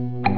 Thank you.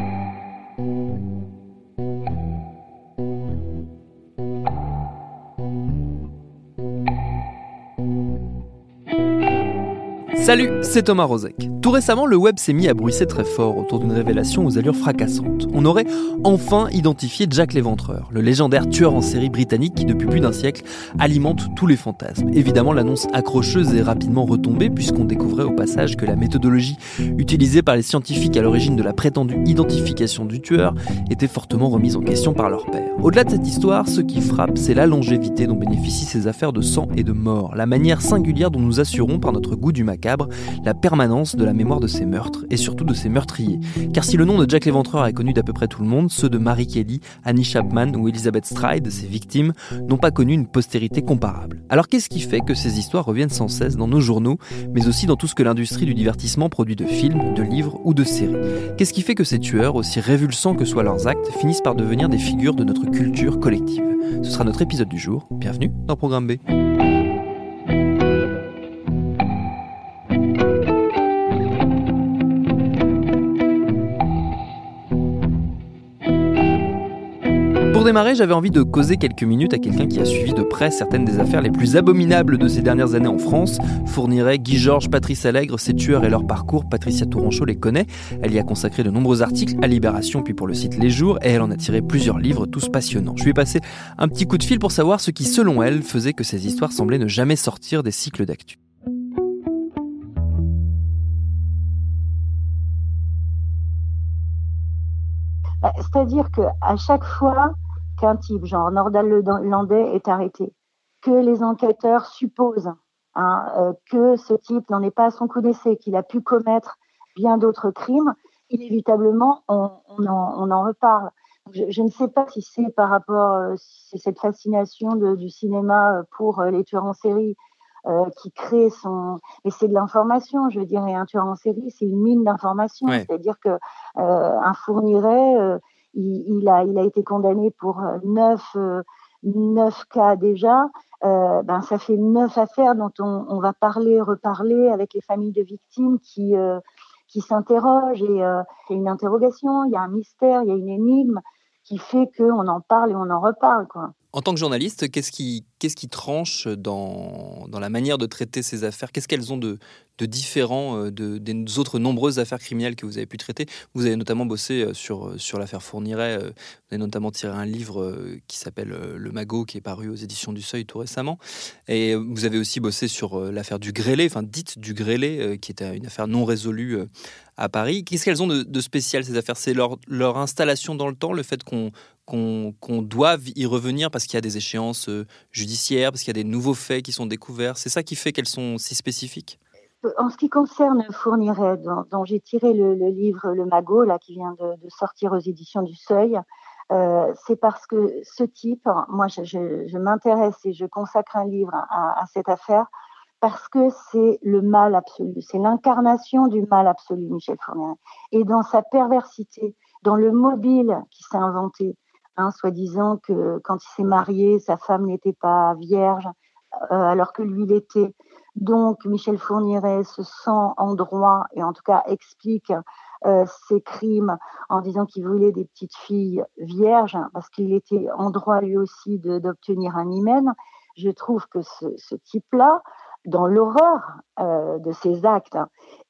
Salut, c'est Thomas Rozek. Tout récemment, le web s'est mis à bruisser très fort autour d'une révélation aux allures fracassantes. On aurait enfin identifié Jack l'Éventreur, le légendaire tueur en série britannique qui, depuis plus d'un siècle, alimente tous les fantasmes. Évidemment, l'annonce accrocheuse est rapidement retombée puisqu'on découvrait au passage que la méthodologie utilisée par les scientifiques à l'origine de la prétendue identification du tueur était fortement remise en question par leur père. Au-delà de cette histoire, ce qui frappe, c'est la longévité dont bénéficient ces affaires de sang et de mort, la manière singulière dont nous assurons, par notre goût du macabre, la permanence de la mémoire de ces meurtres et surtout de ces meurtriers. Car si le nom de Jack l'Éventreur est connu d'à peu près tout le monde, ceux de Mary Kelly, Annie Chapman ou Elizabeth Stride, ses victimes, n'ont pas connu une postérité comparable. Alors qu'est-ce qui fait que ces histoires reviennent sans cesse dans nos journaux, mais aussi dans tout ce que l'industrie du divertissement produit de films, de livres ou de séries? Qu'est-ce qui fait que ces tueurs, aussi révulsants que soient leurs actes, finissent par devenir des figures de notre culture collective? Ce sera notre épisode du jour. Bienvenue dans Programme B. j'avais envie de causer quelques minutes à quelqu'un qui a suivi de près certaines des affaires les plus abominables de ces dernières années en France. Fournirait Guy Georges, Patrice Allègre, ses tueurs et leur parcours. Patricia Tourangeau les connaît. Elle y a consacré de nombreux articles à Libération puis pour le site Les Jours et elle en a tiré plusieurs livres tous passionnants. Je lui ai passé un petit coup de fil pour savoir ce qui, selon elle, faisait que ces histoires semblaient ne jamais sortir des cycles d'actu. Bah, C'est-à-dire que à chaque fois qu'un type, genre Nordal Landais, est arrêté, que les enquêteurs supposent hein, euh, que ce type n'en est pas à son coup d'essai, qu'il a pu commettre bien d'autres crimes, inévitablement, on, on, en, on en, reparle. Je, je, ne sais pas si c'est par rapport, euh, si cette fascination de, du cinéma pour euh, les tueurs en série euh, qui crée son. Et c'est de l'information, je dirais. Un tueur en série, c'est une mine d'informations. Ouais. C'est-à-dire que euh, un fournirait, euh, il, a, été condamné pour neuf, neuf cas déjà. ben, ça fait neuf affaires dont on, on, va parler, reparler avec les familles de victimes qui, qui s'interrogent. Et il y a une interrogation, il y a un mystère, il y a une énigme qui fait qu'on en parle et on en reparle. Quoi. En tant que journaliste, qu'est-ce qui, qu'est-ce qui tranche dans, dans la manière de traiter ces affaires? Qu'est-ce qu'elles ont de, de différent euh, de, des autres nombreuses affaires criminelles que vous avez pu traiter? Vous avez notamment bossé euh, sur, sur l'affaire Fourniret. Vous avez notamment tiré un livre qui s'appelle Le Magot, qui est paru aux éditions du Seuil tout récemment. Et vous avez aussi bossé sur l'affaire du Grélé, enfin dite du Grélé, qui était une affaire non résolue à Paris. Qu'est-ce qu'elles ont de, de, spécial ces affaires? C'est leur, leur installation dans le temps, le fait qu'on qu'on qu doive y revenir parce qu'il y a des échéances euh, judiciaires, parce qu'il y a des nouveaux faits qui sont découverts. C'est ça qui fait qu'elles sont si spécifiques? En ce qui concerne Fourniret, dont, j'ai tiré le, livre Le Magot, là, qui vient de, sortir aux éditions du Seuil, euh, c'est parce que ce type, moi je, m'intéresse et je consacre un livre à, à cette affaire parce que c'est le mal absolu, c'est l'incarnation du mal absolu, Michel Fourniret. Et dans sa perversité, dans le mobile qui s'est inventé, hein, soi-disant que quand il s'est marié, sa femme n'était pas vierge, euh, alors que lui l'était. Donc Michel Fourniret se sent en droit et en tout cas explique euh, ses crimes en disant qu'il voulait des petites filles vierges parce qu'il était en droit lui aussi d'obtenir un hymen. Je trouve que ce, ce type-là, dans l'horreur euh, de ses actes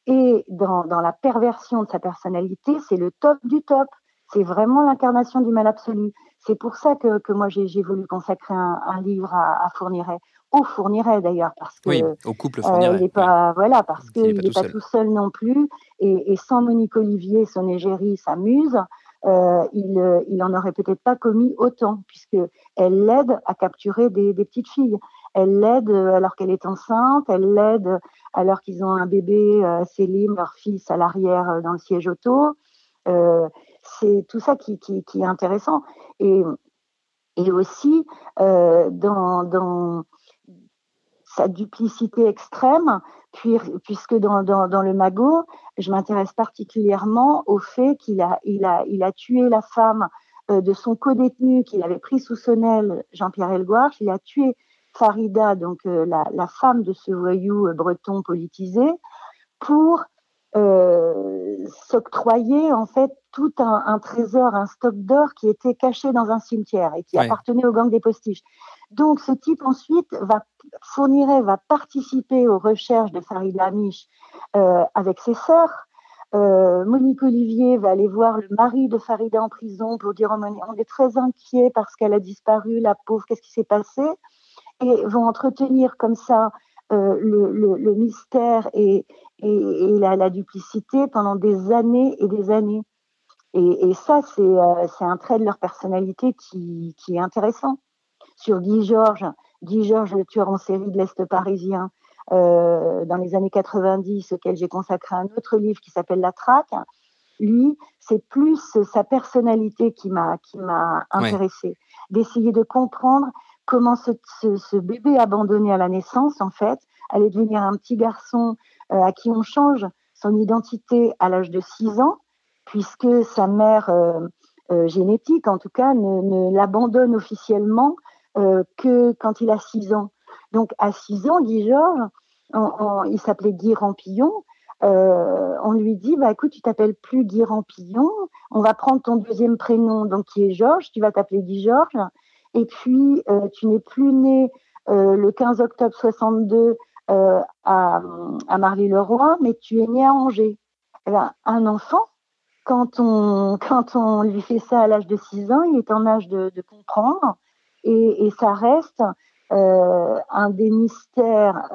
et dans, dans, la perversion de sa personnalité, c'est le top du top. C'est vraiment l'incarnation du mal absolu. C'est pour ça que, que moi j'ai voulu consacrer un, un livre à, à, Fourniret, au Fourniret d'ailleurs, parce que oui, au couple Fourniret. Euh, il est pas, voilà, parce qu'il n'est pas, pas, tout seul non plus, et, et sans Monique Olivier, son égérie, sa muse, euh, il, il en aurait peut-être pas commis autant, puisque elle l'aide à capturer des, des petites filles Elle l'aide alors qu'elle est enceinte, elle l'aide alors qu'ils ont un bébé, Céline, leur fils, à l'arrière dans le siège auto. C'est tout ça qui, est intéressant. Et, et aussi, dans, dans sa duplicité extrême, puis, puisque dans, le magot, je m'intéresse particulièrement au fait qu'il a, il a, il a tué la femme euh, de son co-détenu qu'il avait pris sous son aile, Jean-Pierre Elgouarch. Il a tué Farida, donc euh, la, femme de ce voyou euh, breton politisé, pour euh, s'octroyer en fait tout un, un, trésor, un stock d'or qui était caché dans un cimetière et qui appartenait au gang des postiches. Donc ce type ensuite va fournirait, va participer aux recherches de Farida Amish euh, avec ses sœurs. Euh, Monique Olivier va aller voir le mari de Farida en prison pour dire oh, on est très inquiet parce qu'elle a disparu, la pauvre, qu'est-ce qui s'est passé? Et vont entretenir comme ça euh, le, le, le, mystère et, et, et la, la, duplicité pendant des années et des années. Et, et ça, c'est euh, un trait de leur personnalité qui, qui est intéressant. Sur Guy Georges, Guy Georges, le tueur en série de l'Est parisien, euh, dans les années 90, auquel j'ai consacré un autre livre qui s'appelle La Traque. Lui, c'est plus sa personnalité qui m'a qui m'a intéressée, d'essayer de comprendre comment ce, bébé abandonné à la naissance, en fait, allait devenir un petit garçon euh, à qui on change son identité à l'âge de 6 ans, puisque sa mère euh, euh, génétique, en tout cas, ne, ne l'abandonne officiellement que quand il a 6 ans. Donc à 6 ans, Guy Georges, il s'appelait Guy Rampillon, on lui dit bah écoute tu t'appelles plus Guy Rampillon on va prendre ton deuxième prénom donc qui est Georges tu vas t'appeler Guy Georges et puis euh, tu n'es plus né euh, le 15 octobre 62 euh, à, à Marly-le-Roi mais tu es né à Angers eh ben, un enfant quand on quand on lui fait ça à l'âge de 6 ans il est en âge de, comprendre et, ça reste un des mystères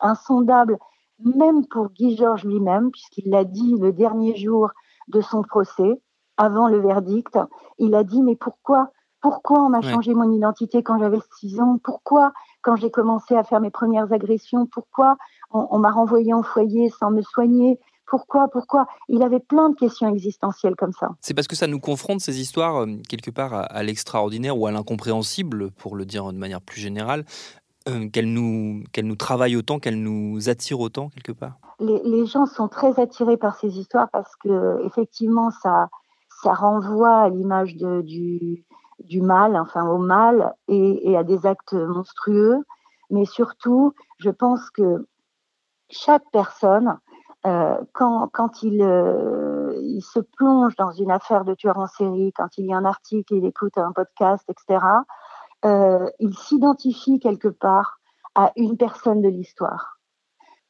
insondables, même pour Guy Georges lui-même, puisqu'il l'a dit le dernier jour de son procès, avant le verdict. Il a dit mais pourquoi pourquoi on m'a ouais. changé mon identité quand j'avais 6 ans? Pourquoi quand j'ai commencé à faire mes premières agressions Pourquoi on, on m'a renvoyé en foyer sans me soigner? Pourquoi Pourquoi? Il avait plein de questions existentielles comme ça. C'est parce que ça nous confronte ces histoires euh, quelque part à, à l'extraordinaire ou à l'incompréhensible, pour le dire de manière plus générale, euh, qu'elle nous, qu nous travaille autant, qu'elle nous attire autant quelque part? Les, les, gens sont très attirés par ces histoires parce que effectivement ça, ça renvoie à l'image du, du mal, enfin au mal et, à des actes monstrueux. Mais surtout, je pense que chaque personne euh, quand, euh, il, se plonge dans une affaire de tueur en série, quand il a un article, il écoute un podcast, etc., euh, il s'identifie quelque part à une personne de l'histoire.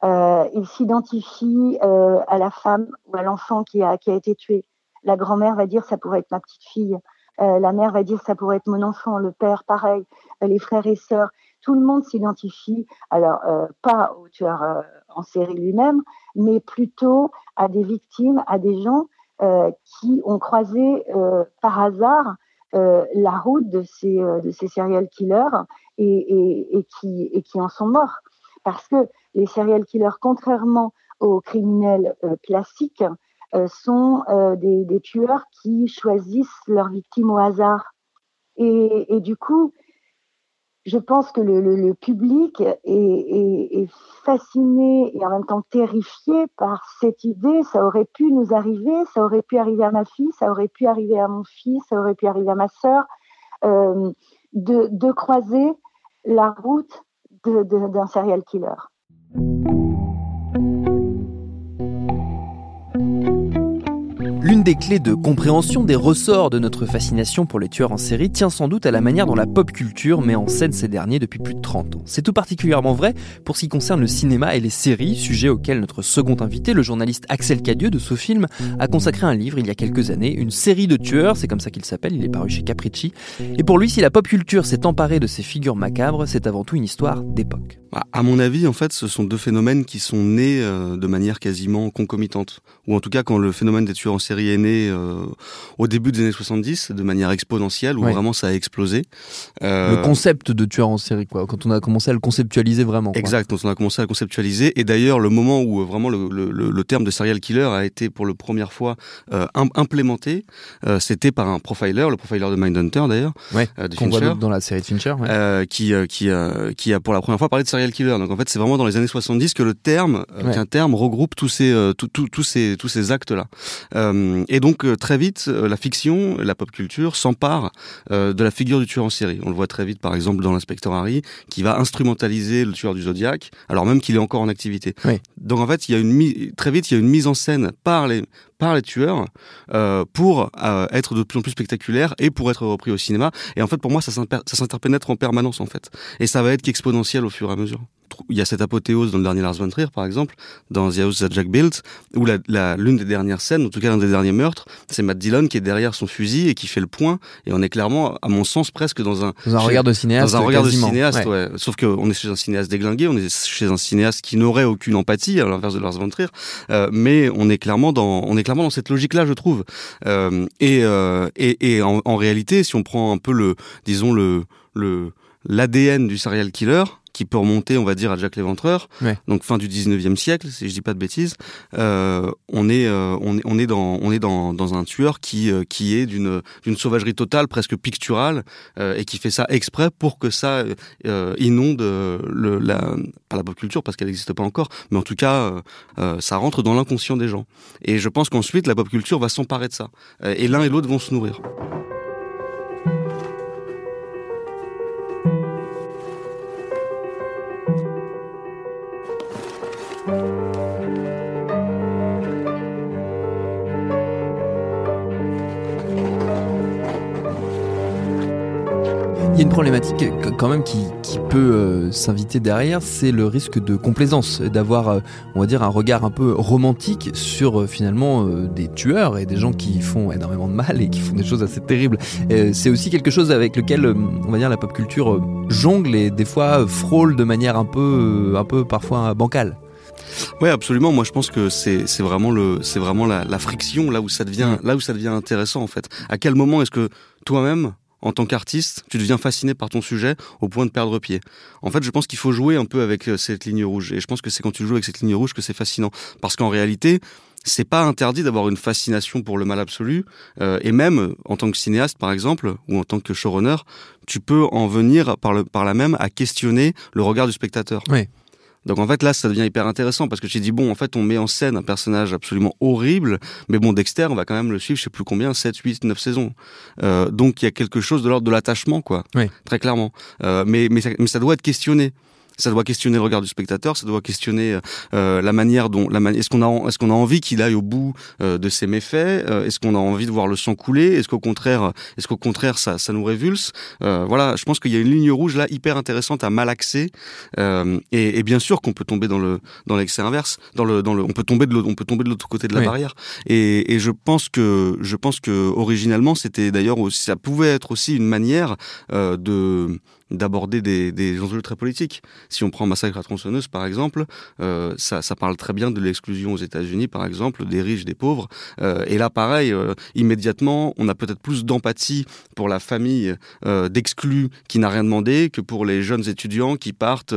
Il s'identifie à la femme ou à l'enfant qui a, qui a été tué. La grand-mère va dire ça pourrait être ma petite fille. Euh, la mère va dire ça pourrait être mon enfant. Le père, pareil. les frères et sœurs. Tout le monde s'identifie. Alors, pas au tueur en série lui-même, mais plutôt à des victimes, à des gens euh, qui ont croisé euh, par hasard euh, la route de ces, euh, de serial killers et, qui, et qui en sont morts. Parce que les serial killers, contrairement aux criminels euh, classiques, euh, sont des, des, tueurs qui choisissent leurs victimes au hasard. Et, du coup, je pense que le, public est, fasciné et en même temps terrifié par cette idée. Ça aurait pu nous arriver, ça aurait pu arriver à ma fille, ça aurait pu arriver à mon fils, ça aurait pu arriver à ma sœur, euh, de, croiser la route d'un serial killer. Des clés de compréhension des ressorts de notre fascination pour les tueurs en série tient sans doute à la manière dont la pop culture met en scène ces derniers depuis plus de 30 ans. C'est tout particulièrement vrai pour ce qui concerne le cinéma et les séries, sujet auquel notre second invité, le journaliste Axel Cadieux de SoFilm, a consacré un livre il y a quelques années, une série de tueurs, c'est comme ça qu'il s'appelle, il est paru chez Capricci. Et pour lui, si la pop culture s'est emparée de ces figures macabres, c'est avant tout une histoire d'époque. Bah, à mon avis, en fait, ce sont deux phénomènes qui sont nés euh, de manière quasiment concomitante. Ou en tout cas, quand le phénomène des tueurs en série est né euh, au début des années 70, de manière exponentielle, où vraiment ça a explosé. Euh, le concept de tueur en série, quoi. Quand on a commencé à le conceptualiser vraiment. Quoi. Exact, quand on a commencé à le conceptualiser. Et d'ailleurs, le moment où vraiment le, le, le, terme de serial killer a été pour la première fois implémenté, c'était par un profiler, le profiler de Mindhunter d'ailleurs. Ouais, qu'on voit dans la série de Fincher. qui, qui, qui a pour la première fois parlé de serial killer. Donc en fait, c'est vraiment dans les années 70 que le terme, euh, qu'un terme regroupe tous ces, euh, tous ces, tous ces actes-là. Euh, et donc très vite, la fiction, la pop culture s'empare de la figure du tueur en série. On le voit très vite, par exemple, dans l'inspecteur Harry, qui va instrumentaliser le tueur du Zodiac, alors même qu'il est encore en activité. Donc en fait, il y a une très vite, il y a une mise en scène par les par les tueurs euh, pour euh, être de plus en plus spectaculaire et pour être repris au cinéma. Et en fait, pour moi, ça s'interpénètre en permanence, en fait. Et ça va être qu'exponentiel au fur et à mesure il y a cette apothéose dans le dernier Lars von Trier, par exemple, dans The House That Jack Built, où l'une la, des dernières scènes, en tout cas l'un des derniers meurtres, c'est Matt Dillon qui est derrière son fusil et qui fait le point. Et on est clairement, à mon sens, presque dans un, dans un regard de cinéaste. Dans un regard de cinéaste, ouais. Sauf qu'on est chez un cinéaste déglingué, on est chez un cinéaste qui n'aurait aucune empathie, à l'inverse de Lars von Trier. Euh, mais on est clairement dans, on est clairement dans cette logique-là, je trouve. Euh, et, euh, en, réalité, si on prend un peu le, disons le l'ADN du serial killer, qui peut remonter, on va dire, à Jack l'Éventreur, donc fin du 19e siècle, si je dis pas de bêtises. Euh, on est, euh, on est, on est dans, on est dans, dans un tueur qui, euh, qui est d'une, d'une sauvagerie totale, presque picturale, et qui fait ça exprès pour que ça inonde le, la, pas la pop culture parce qu'elle n'existe pas encore, mais en tout cas, ça rentre dans l'inconscient des gens. Et je pense qu'ensuite, la pop culture va s'emparer de ça, et l'un et l'autre vont se nourrir. Il y a une problématique quand même qui, peut euh, s'inviter derrière, c'est le risque de complaisance, d'avoir, euh, on va dire, un regard un peu romantique sur euh, finalement des tueurs et des gens qui font énormément de mal et qui font des choses assez terribles. c'est aussi quelque chose avec lequel, on va dire, la pop culture jongle et des fois frôle de manière un peu, un peu parfois bancale. Oui, absolument. Moi, je pense que c'est vraiment le c'est vraiment la, la, friction là où ça devient là où ça devient intéressant en fait. À quel moment est-ce que toi-même en tant qu'artiste, tu deviens fasciné par ton sujet au point de perdre pied? En fait, je pense qu'il faut jouer un peu avec euh, cette ligne rouge. Et je pense que c'est quand tu joues avec cette ligne rouge que c'est fascinant. Parce qu'en réalité, c'est pas interdit d'avoir une fascination pour le mal absolu. Euh, et même en tant que cinéaste, par exemple, ou en tant que showrunner, tu peux en venir par, le, par là même à questionner le regard du spectateur. Oui. Donc en fait là ça devient hyper intéressant parce que tu dis bon en fait on met en scène un personnage absolument horrible mais bon Dexter on va quand même le suivre je sais plus combien 7 8 9 saisons. Euh, donc il y a quelque chose de l'ordre de l'attachement quoi. Oui. Très clairement. Euh, mais, mais mais ça doit être questionné ça doit questionner le regard du spectateur, ça doit questionner euh, la manière dont la est-ce qu'on a est-ce qu'on a envie qu'il aille au bout euh, de ses méfaits, euh, est-ce qu'on a envie de voir le sang couler, est-ce qu'au contraire est-ce qu'au contraire ça ça nous révulse. voilà, je pense qu'il y a une ligne rouge là hyper intéressante à malaxer et, et bien sûr qu'on peut tomber dans le dans l'excès inverse, dans le dans le on peut tomber de l'autre on peut tomber de l'autre côté de la barrière et, et je pense que je pense que originalement c'était d'ailleurs ça pouvait être aussi une manière de d'aborder des, enjeux très politiques. Si on prend Massacre à tronçonneuse, par exemple, euh, ça, parle très bien de l'exclusion aux États-Unis, par exemple, des riches, des pauvres. Euh, et là, pareil, euh, immédiatement, on a peut-être plus d'empathie pour la famille d'exclus qui n'a rien demandé que pour les jeunes étudiants qui partent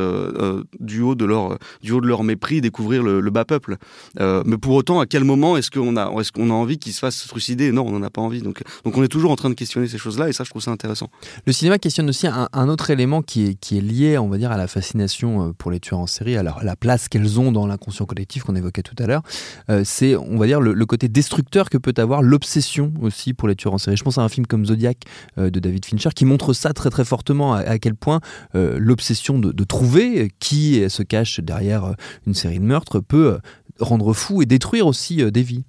du haut de leur du haut de leur mépris découvrir le, bas peuple. mais pour autant, à quel moment est-ce qu'on a est-ce qu'on a envie qu'ils se fassent trucider? Non, on n'en a pas envie. Donc, donc on est toujours en train de questionner ces choses-là, et ça, je trouve ça intéressant. Le cinéma questionne aussi un autre élément qui est, lié, on va dire, à la fascination euh, pour les tueurs en série, à la, place qu'elles ont dans l'inconscient collectif qu'on évoquait tout à l'heure, euh, c'est, on va dire, le, côté destructeur que peut avoir l'obsession aussi pour les tueurs en série. Je pense à un film comme Zodiac euh, de David Fincher qui montre ça très très fortement, à, quel point l'obsession de, trouver qui se cache derrière une série de meurtres peut rendre fou et détruire aussi des vies.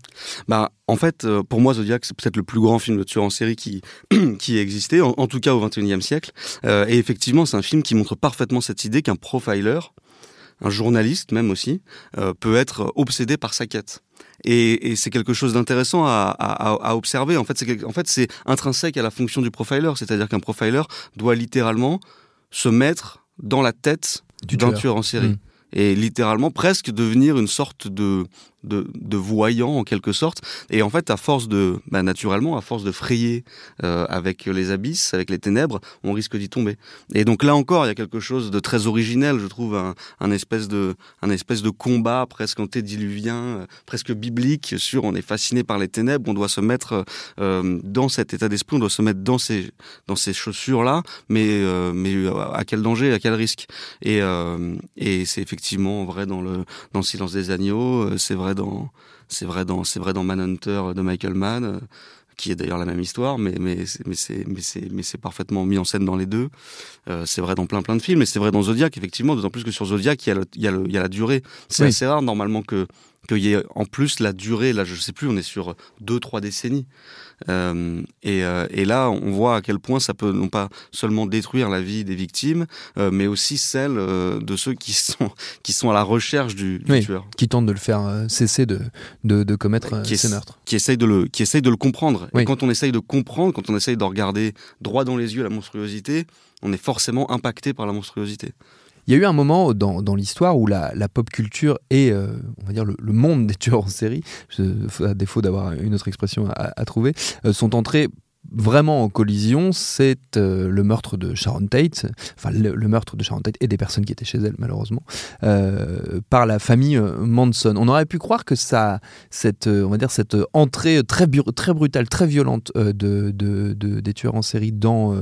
Bah, en fait, euh, pour moi, Zodiac, c'est peut-être le plus grand film de tueur en série qui, qui ait existé, en, tout cas au XXIe siècle. Euh, et effectivement, c'est un film qui montre parfaitement cette idée qu'un profiler, un journaliste même aussi, euh, peut être obsédé par sa quête. Et, c'est quelque chose d'intéressant à, observer. En fait, c'est en fait, intrinsèque à la fonction du profiler, c'est-à-dire qu'un profiler doit littéralement se mettre dans la tête d'un tueur en série. Mm. Et littéralement presque devenir une sorte de de, de voyant en quelque sorte. Et en fait, à force de, bah, naturellement, à force de frayer euh, avec les abysses, avec les ténèbres, on risque d'y tomber. Et donc là encore, il y a quelque chose de très originel, je trouve, un, espèce de, un espèce de combat presque antédiluvien, euh, presque biblique sur on est fasciné par les ténèbres, on doit se mettre euh, dans cet état d'esprit, on doit se mettre dans ces, dans ces chaussures là, mais, mais à quel danger, à quel risque? Et, et c'est effectivement vrai dans le, dans le silence des agneaux, c'est vrai dans c'est vrai dans c'est vrai dans Manhunter de Michael Mann euh, qui est d'ailleurs la même histoire mais mais c'est mais c'est mais c'est mais c'est parfaitement mis en scène dans les deux euh, c'est vrai dans plein plein de films et c'est vrai dans Zodiac effectivement d'autant plus que sur Zodiac il y a le, il y a le, il y a la durée c'est Oui. assez rare normalement que qu'il y ait en plus la durée là je sais plus on est sur deux trois décennies euh, et, euh, et là on voit à quel point ça peut non pas seulement détruire la vie des victimes euh, mais aussi celle de ceux qui sont qui sont à la recherche du, du Oui. tueur Qui tente de le faire cesser de, de, de commettre Qui ces meurtres. qui essaye de le qui essaye de le comprendre Oui. et quand on essaye de comprendre quand on essaye de regarder droit dans les yeux la monstruosité on est forcément impacté par la monstruosité Il y a eu un moment dans, l'histoire où la, pop culture et, euh, on va dire, le, monde des tueurs en série, à défaut d'avoir une autre expression à, à trouver, euh, sont entrés vraiment en collision, c'est euh, le meurtre de Sharon Tate, enfin le, meurtre de Sharon Tate et des personnes qui étaient chez elle malheureusement, euh, par la famille euh, Manson. On aurait pu croire que ça, cette, on va dire cette entrée très, très brutale, très violente de, de- de- des tueurs en série dans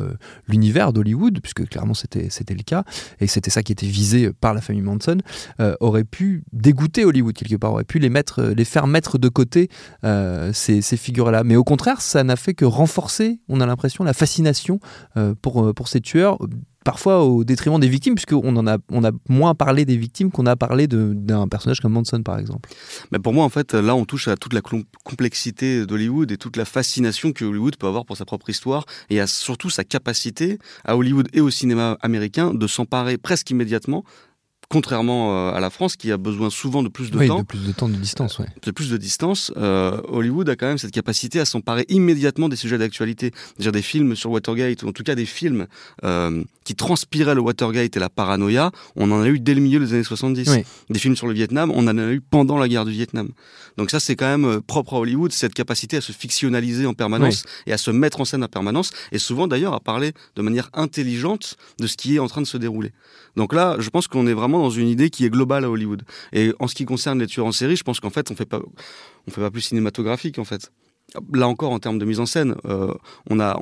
l'univers d'Hollywood, puisque clairement c'était le cas, et c'était ça qui était visé par la famille Manson, aurait pu dégoûter Hollywood quelque part, aurait pu les mettre, les faire mettre de côté ces figures-là. Mais au contraire, ça n'a fait que renforcer, on a l'impression, la fascination euh, pour, euh, pour ces tueurs. Parfois au détriment des victimes, puisqu'on en a, on a moins parlé des victimes qu'on a parlé d'un personnage comme Manson, par exemple. mais pour moi en fait là on touche à toute la complexité d'Hollywood et toute la fascination que Hollywood peut avoir pour sa propre histoire et à surtout sa capacité à Hollywood et au cinéma américain de s'emparer presque immédiatement contrairement euh, à la France qui a besoin souvent de plus de oui, temps de plus de temps de distance, ouais. de plus de distance, euh, Hollywood a quand même cette capacité à s'emparer immédiatement des sujets d'actualité. Dire des films sur Watergate, ou en tout cas des films euh, qui transpiraient le Watergate et la paranoïa, on en a eu dès le milieu des années 70. Oui. Des films sur le Vietnam, on en a eu pendant la guerre du Vietnam. Donc ça, c'est quand même euh, propre à Hollywood, cette capacité à se fictionnaliser en permanence et à se mettre en scène en permanence, et souvent d'ailleurs à parler de manière intelligente de ce qui est en train de se dérouler. Donc là, je pense qu'on est vraiment dans une idée qui est globale à Hollywood. Et en ce qui concerne les tueurs en série, je pense qu'en fait, on fait pas, on fait pas plus cinématographique en fait. Là encore, en termes de mise en scène, euh, on a,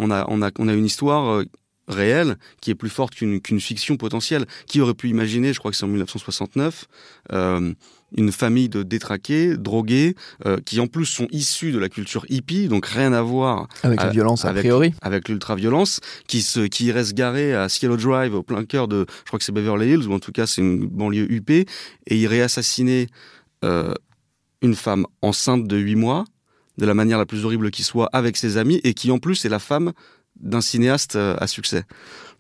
une histoire. Réelle qui est plus forte qu'une fiction potentielle. Qui aurait pu imaginer, je crois que c'est en 1969, euh, une famille de détraqués, drogués, euh, qui en plus sont issus de la culture hippie, donc rien à voir Avec la violence, a avec- priori. avec l'ultra-violence, qui se, qui reste garé à Cielo Drive, au plein cœur de, je crois que c'est Beverly Hills, ou en tout cas c'est une banlieue UP, et il réassassiner euh, une femme enceinte de 8 mois, de la manière la plus horrible qui soit, avec ses amis, et qui en plus est la femme d'un cinéaste euh, à succès.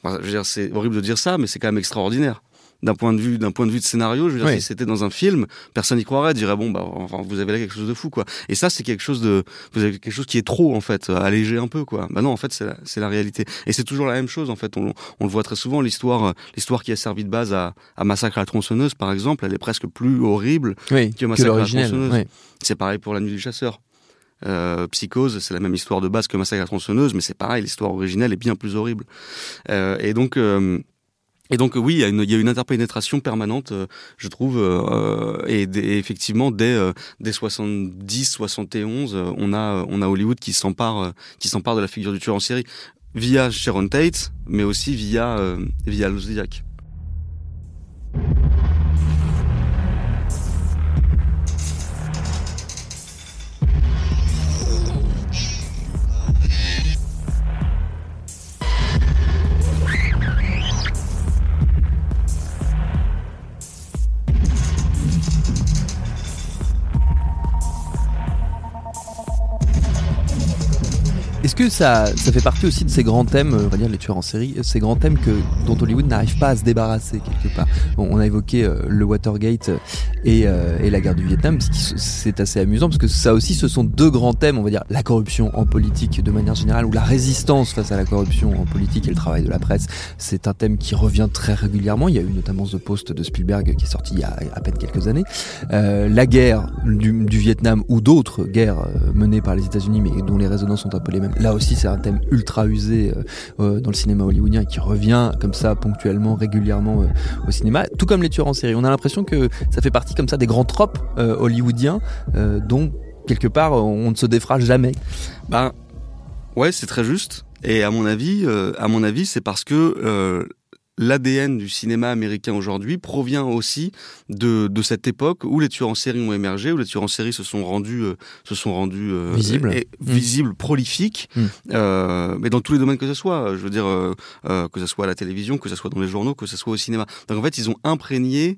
Enfin, je veux dire, c'est horrible de dire ça, mais c'est quand même extraordinaire. D'un point de vue, d'un point de vue de scénario, je veux dire, Oui. si c'était dans un film, personne n'y croirait, dirait bon, bah, enfin, vous avez là quelque chose de fou, quoi. Et ça, c'est quelque chose de, vous avez quelque chose qui est trop, en fait, allégé un peu, quoi. Bah non, en fait, c'est la, la réalité. Et c'est toujours la même chose, en fait. On, on le voit très souvent, l'histoire, euh, l'histoire qui a servi de base à, à Massacre à la tronçonneuse, par exemple, elle est presque plus horrible Oui, que que Massacre à la tronçonneuse. oui. c'est pareil pour La Nuit du Chasseur. Euh, Psychose, c'est la même histoire de base que Massacre à tronçonneuse, mais c'est pareil, l'histoire originelle est bien plus horrible. Euh, et donc, euh, et donc oui, il y, a une, une interpénétration permanente, je trouve, et, effectivement dès dès 70, 71, euh, on a on a Hollywood qui s'empare qui s'empare de la figure du tueur en série via Sharon Tate, mais aussi via via. Que ça, ça fait partie aussi de ces grands thèmes, on va dire les tueurs en série, ces grands thèmes que, dont Hollywood n'arrive pas à se débarrasser quelque part On a évoqué euh, le Watergate et, euh, et, la guerre du Vietnam, c'est assez amusant parce que ça aussi ce sont deux grands thèmes, on va dire la corruption en politique de manière générale ou la résistance face à la corruption en politique et le travail de la presse. C'est un thème qui revient très régulièrement. Il y a eu notamment The Post de Spielberg qui est sorti il y a à peine quelques années. Euh, la guerre du, du Vietnam ou d'autres guerres menées par les États-Unis mais dont les résonances sont un peu les mêmes Là aussi, c'est un thème ultra usé euh, euh, dans le cinéma hollywoodien et qui revient comme ça ponctuellement, régulièrement euh, au cinéma, tout comme les tueurs en série. On a l'impression que ça fait partie comme ça des grands tropes hollywoodiens dont quelque part on ne se défra jamais. Ben ouais, c'est très juste. Et à mon avis, à mon avis, c'est parce que l'ADN du cinéma américain aujourd'hui provient aussi de, de cette époque où les tueurs en série ont émergé, où les tueurs en série se sont rendus, euh, se sont rendus euh, visibles, et, mm. visibles, prolifiques, mm. euh, mais dans tous les domaines que ce soit. Je veux dire que ce soit à la télévision, que ce soit dans les journaux, que ce soit au cinéma. Donc en fait, ils ont imprégné,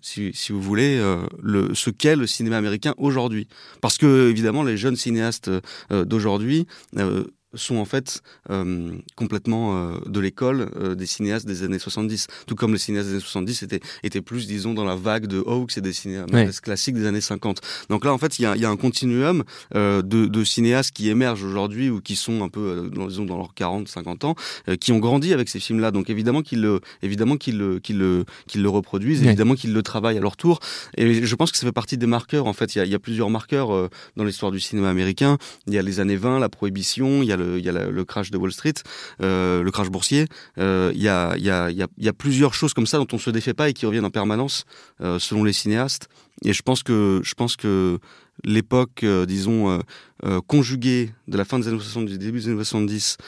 si, si, vous voulez, le, ce qu'est le cinéma américain aujourd'hui. Parce que évidemment, les jeunes cinéastes d'aujourd'hui sont en fait euh, complètement euh, de l'école euh, des cinéastes des années 70. Tout comme les cinéastes des années 70 étaient, étaient plus, disons, dans la vague de Hawks et des cinéastes classiques des années 50. Donc là, en fait, il y a, y a, un continuum de, de, cinéastes qui émergent aujourd'hui ou qui sont un peu, dans, disons, dans leurs 40, 50 ans, qui ont grandi avec ces films-là. Donc évidemment qu'ils le, évidemment qu'ils le, qu'ils le, qu'ils le reproduisent, évidemment qu'ils le travaillent à leur tour. Et je pense que ça fait partie des marqueurs. En fait, il y a, il y a plusieurs marqueurs dans l'histoire du cinéma américain. Il y a les années 20, la prohibition, il y a il y a le crash de Wall Street, euh, le crash boursier. Euh, il y, a, plusieurs choses comme ça dont on se défait pas et qui reviennent en permanence euh, selon les cinéastes. Et je pense que, je pense que l'époque, disons, conjuguée de la fin des années 70, du début des années 70,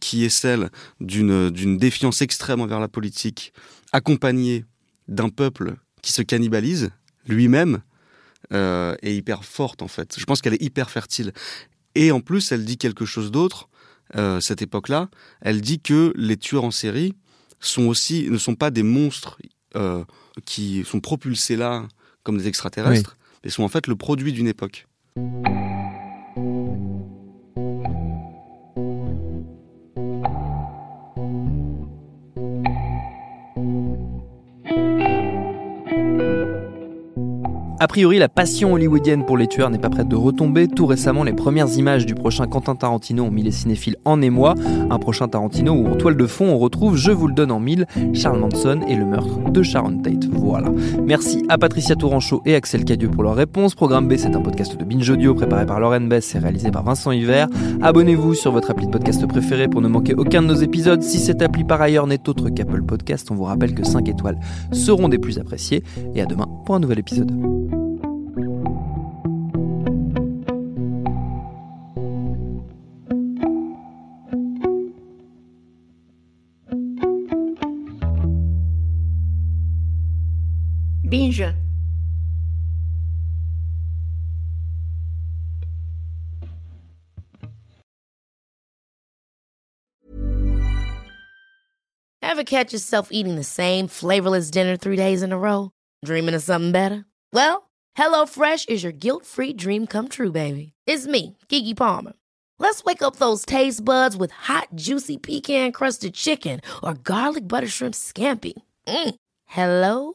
qui est celle d'une défiance extrême envers la politique, accompagnée d'un peuple qui se cannibalise lui-même, euh, est hyper forte en fait. Je pense qu'elle est hyper fertile. Et en plus, elle dit quelque chose d'autre, euh, cette époque-là. Elle dit que les tueurs en série sont aussi, ne sont pas des monstres euh, qui sont propulsés là comme des extraterrestres, mais sont en fait le produit d'une époque. A priori, la passion hollywoodienne pour les tueurs n'est pas prête de retomber. Tout récemment, les premières images du prochain Quentin Tarantino ont mis les cinéphiles en émoi. Un prochain Tarantino où en toile de fond on retrouve, je vous le donne en mille, Charles Manson et le meurtre de Sharon Tate. Voilà. Merci à Patricia Touranchot et Axel Cadieux pour leurs réponses. Programme B, c'est un podcast de Binge Audio préparé par Lauren Bess et réalisé par Vincent Hiver. Abonnez-vous sur votre appli de podcast préféré pour ne manquer aucun de nos épisodes. Si cette appli par ailleurs n'est autre qu'Apple Podcast, on vous rappelle que 5 étoiles seront des plus appréciées. Et à demain pour un nouvel épisode. Binge. Ever catch yourself eating the same flavorless dinner three days in a row? Dreaming of something better? Well, HelloFresh is your guilt-free dream come true, baby. It's me, Kiki Palmer. Let's wake up those taste buds with hot, juicy pecan-crusted chicken or garlic butter shrimp scampi. Mm. Hello